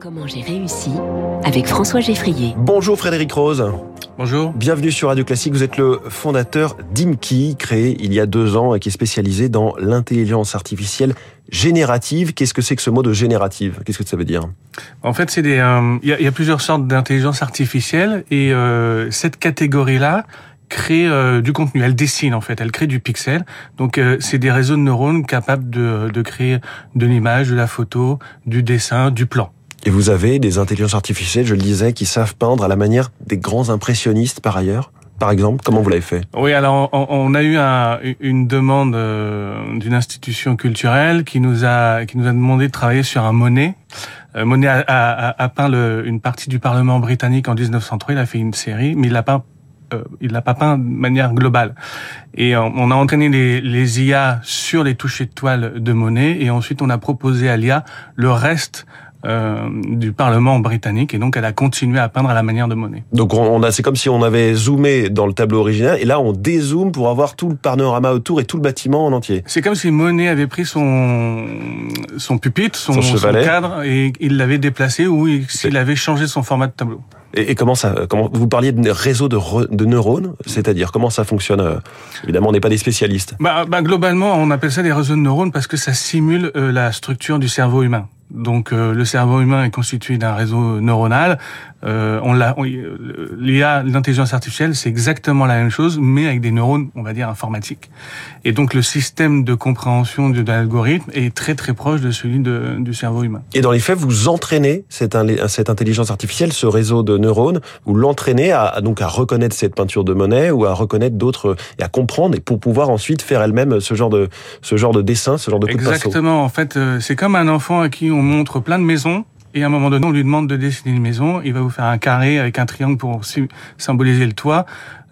Comment j'ai réussi avec François Geffrier. Bonjour Frédéric Rose. Bonjour. Bienvenue sur Radio Classique. Vous êtes le fondateur d'Imki, créé il y a deux ans et qui est spécialisé dans l'intelligence artificielle générative. Qu'est-ce que c'est que ce mot de générative? Qu'est-ce que ça veut dire? En fait, c'est des. euh, Il y, a, il y a plusieurs sortes d'intelligence artificielle et euh, cette catégorie-là crée euh, du contenu. Elle dessine en fait. Elle crée du pixel. Donc euh, c'est des réseaux de neurones capables de, de créer de l'image, de la photo, du dessin, du plan. Et vous avez des intelligences artificielles, je le disais, qui savent peindre à la manière des grands impressionnistes par ailleurs par exemple Comment vous l'avez fait? Oui, alors on, a eu un, une demande euh, d'une institution culturelle qui nous a qui nous a demandé de travailler sur un Monet. Monet a, a, a peint le, une partie du Parlement britannique en 1903. Il a fait une série, mais il l'a pas euh, il l'a pas peint de manière globale. Et on, on a entraîné les, les IA sur les touchés de toile de Monet, et ensuite on a proposé à l'IA le reste euh, du Parlement britannique et donc elle a continué à peindre à la manière de Monet. Donc on a, c'est comme si on avait zoomé dans le tableau original et là on dézoome pour avoir tout le panorama autour et tout le bâtiment en entier. C'est comme si Monet avait pris son son pupitre, son, cadre et il l'avait déplacé ou il- s'il avait changé son format de tableau. Et, comment ça comment vous parliez de réseau de, re- de neurones, c'est-à-dire comment ça fonctionne euh, Évidemment, on n'est pas des spécialistes. Bah, bah, globalement, on appelle ça des réseaux de neurones parce que ça simule euh, la structure du cerveau humain. Donc euh, le cerveau humain est constitué d'un réseau neuronal. Euh, on l'a, euh, l'IA, l'intelligence artificielle, c'est exactement la même chose, mais avec des neurones, on va dire informatiques. Et donc le système de compréhension de, de l'algorithme est très très proche de celui de, du cerveau humain. Et dans les faits, vous entraînez cette, cette intelligence artificielle, ce réseau de neurones, vous l'entraînez à, donc à reconnaître cette peinture de Monet ou à reconnaître d'autres et à comprendre et pour pouvoir ensuite faire elle-même ce genre de ce genre de dessin, ce genre de coup de pinceau. Exactement. En fait, euh, c'est comme un enfant à qui on montre plein de maisons. Et à un moment donné, on lui demande de dessiner une maison. Il va vous faire un carré avec un triangle pour sy- symboliser le toit,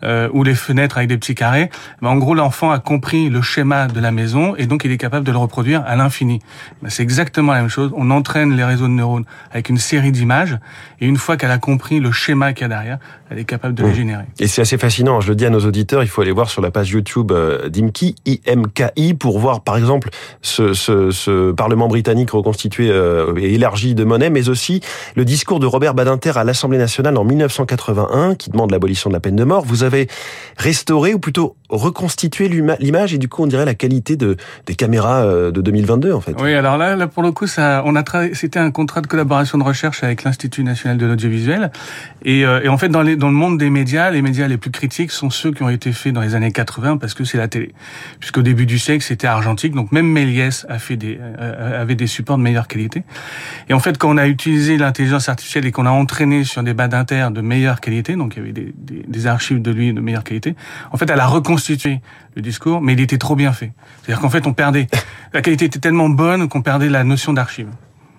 euh, ou les fenêtres avec des petits carrés. Ben, en gros, l'enfant a compris le schéma de la maison et donc il est capable de le reproduire à l'infini. Ben, c'est exactement la même chose. On entraîne les réseaux de neurones avec une série d'images et une fois qu'elle a compris le schéma qu'il y a derrière, elle est capable de les Mmh. générer. Et c'est assez fascinant, je le dis à nos auditeurs, il faut aller voir sur la page YouTube euh, d'IMKI, IMKI, pour voir par exemple ce, ce, ce Parlement britannique reconstitué euh, et élargi de Monet, mais aussi le discours de Robert Badinter à l'Assemblée nationale en 1981, qui demande l'abolition de la peine de mort. Vous avez restauré, ou plutôt reconstitué l'ima- l'image, et du coup on dirait la qualité de, des caméras euh, de 2022 en fait. Oui, alors là, là pour le coup, ça, on a c'était un contrat de collaboration de recherche avec l'Institut national de l'audiovisuel, et, euh, en fait, dans, le monde des médias, les médias les plus critiques sont ceux qui ont été faits dans les années 80 parce que c'est la télé, puisqu'au début du siècle, c'était argentique, donc même Méliès euh, avait des supports de meilleure qualité. Et en fait, quand on a utilisé l'intelligence artificielle et qu'on a entraîné sur des bas d'inter de meilleure qualité, donc il y avait des, des, des archives de de meilleure qualité, en fait, elle a reconstitué le discours, mais il était trop bien fait. C'est-à-dire qu'en fait, on perdait. La qualité était tellement bonne qu'on perdait la notion d'archive.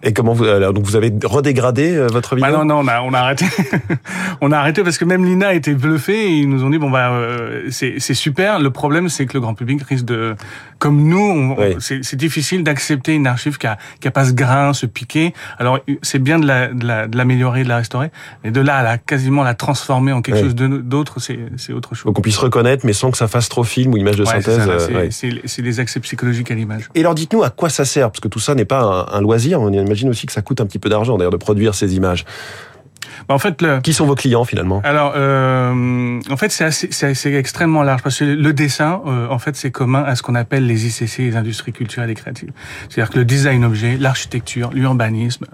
Et comment vous, alors, donc vous avez redégradé euh, votre vidéo Bah non, non, on a, on a arrêté. on a arrêté parce que même Lina était bluffée et ils nous ont dit bon bah euh, c'est super. Le problème c'est que le grand public risque de, comme nous, on- Oui. c'est difficile d'accepter une archive qui a qui a pas ce grain, ce piqué. Alors c'est bien de la de la- de l'améliorer, de la restaurer, mais de là à la quasiment la transformer en quelque Oui. chose d'autre, c'est autre chose. Faut qu'on puisse reconnaître, mais sans que ça fasse trop film ou image de Ouais, synthèse. euh, c'est ouais. c'est des accès psychologiques à l'image. Et alors dites-nous à quoi ça sert, parce que tout ça n'est pas un, un loisir, on imagine aussi que ça coûte un petit peu d'argent d'ailleurs de produire ces images. Bah, en fait, le, Qui sont vos clients finalement? Alors, euh, en fait, c'est extrêmement large parce que le dessin, euh, en fait, c'est commun à ce qu'on appelle les ICC, les industries culturelles et créatives. C'est-à-dire que le design objet, l'architecture, l'urbanisme,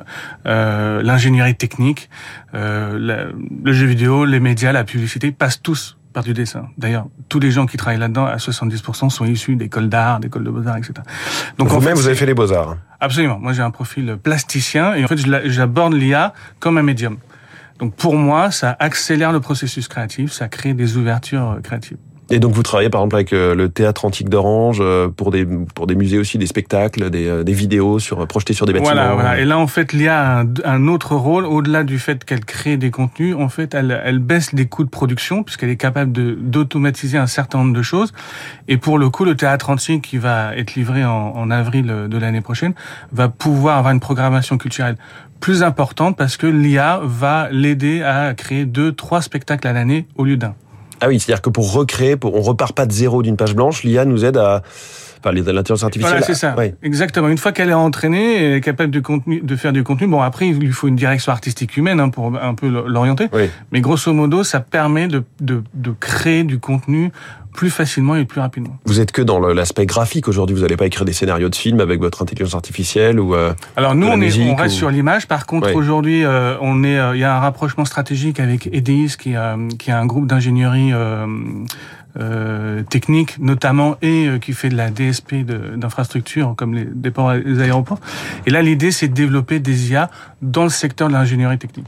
euh, l'ingénierie technique, euh, la- le jeu vidéo, les médias, la publicité passent tous par du dessin. D'ailleurs, tous les gens qui travaillent là-dedans, à 70%, sont issus d'écoles d'art, d'écoles de beaux-arts, etc. Donc en vous-même, fait, vous avez fait les beaux-arts. Absolument. Moi, j'ai un profil plasticien et en fait, j'aborde l'IA comme un médium. Donc, pour moi, ça accélère le processus créatif, ça crée des ouvertures euh, créatives. Et donc vous travaillez par exemple avec euh, le théâtre antique d'Orange euh, pour des pour des musées aussi, des spectacles, des, euh, des vidéos sur projetées sur des bâtiments. Voilà, voilà. Et là, en fait, l'IA a un, un autre rôle au-delà du fait qu'elle crée des contenus. En fait, elle, elle baisse les coûts de production puisqu'elle est capable de d'automatiser un certain nombre de choses. Et pour le coup, le théâtre antique qui va être livré en, en avril de l'année prochaine va pouvoir avoir une programmation culturelle plus importante parce que l'IA va l'aider à créer deux, trois spectacles à l'année au lieu d'un. Ah oui, c'est-à-dire que pour recréer, pour, on repart pas de zéro d'une page blanche, l'IA nous aide à pas l'intelligence artificielle. Voilà, c'est ça. Ouais. Exactement. Une fois qu'elle est entraînée, elle est capable de, contenu, de faire du contenu. Bon, après, il lui faut une direction artistique humaine hein, pour un peu l'orienter. Oui. Mais grosso modo, ça permet de, de, de créer du contenu plus facilement et plus rapidement. Vous êtes que dans l'aspect graphique aujourd'hui. Vous n'allez pas écrire des scénarios de films avec votre intelligence artificielle ou. euh, Alors nous, on, est, on reste ou- sur l'image. Par contre, Ouais. aujourd'hui, euh, on est, euh, il y a un rapprochement stratégique avec EDIS, qui, euh, qui est un groupe d'ingénierie technique, notamment, et qui fait de la DSP d'infrastructures, comme les, des ports les aéroports. Et là, l'idée, c'est de développer des IA dans le secteur de l'ingénierie technique.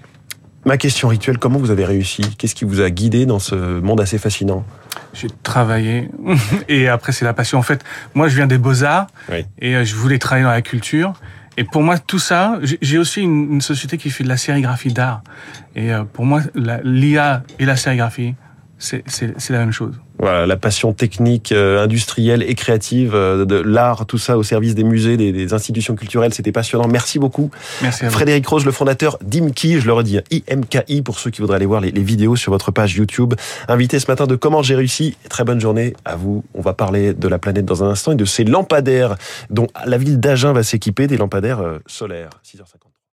Ma question rituelle comment vous avez réussi? Qu'est-ce qui vous a guidé dans ce monde assez fascinant? J'ai travaillé et après c'est la passion. En fait, moi je viens des beaux arts Oui. et euh, je voulais travailler dans la culture. Et pour moi tout ça, j'ai- aussi une, une société qui fait de la sérigraphie d'art. Et euh, pour moi, l'IA et la sérigraphie, c'est c'est- c'est la même chose. Voilà, la passion technique, euh, industrielle et créative, euh, de l'art, tout ça au service des musées, des, des institutions culturelles, c'était passionnant. Merci beaucoup. Merci à vous. Frédéric Rose, le fondateur d'IMKI, je le redis, IMKI pour ceux qui voudraient aller voir les, les vidéos sur votre page YouTube. Invité ce matin de Comment j'ai réussi. Très bonne journée à vous. On va parler de la planète dans un instant et de ces lampadaires dont la ville d'Agen va s'équiper, des lampadaires euh, solaires. 6h50.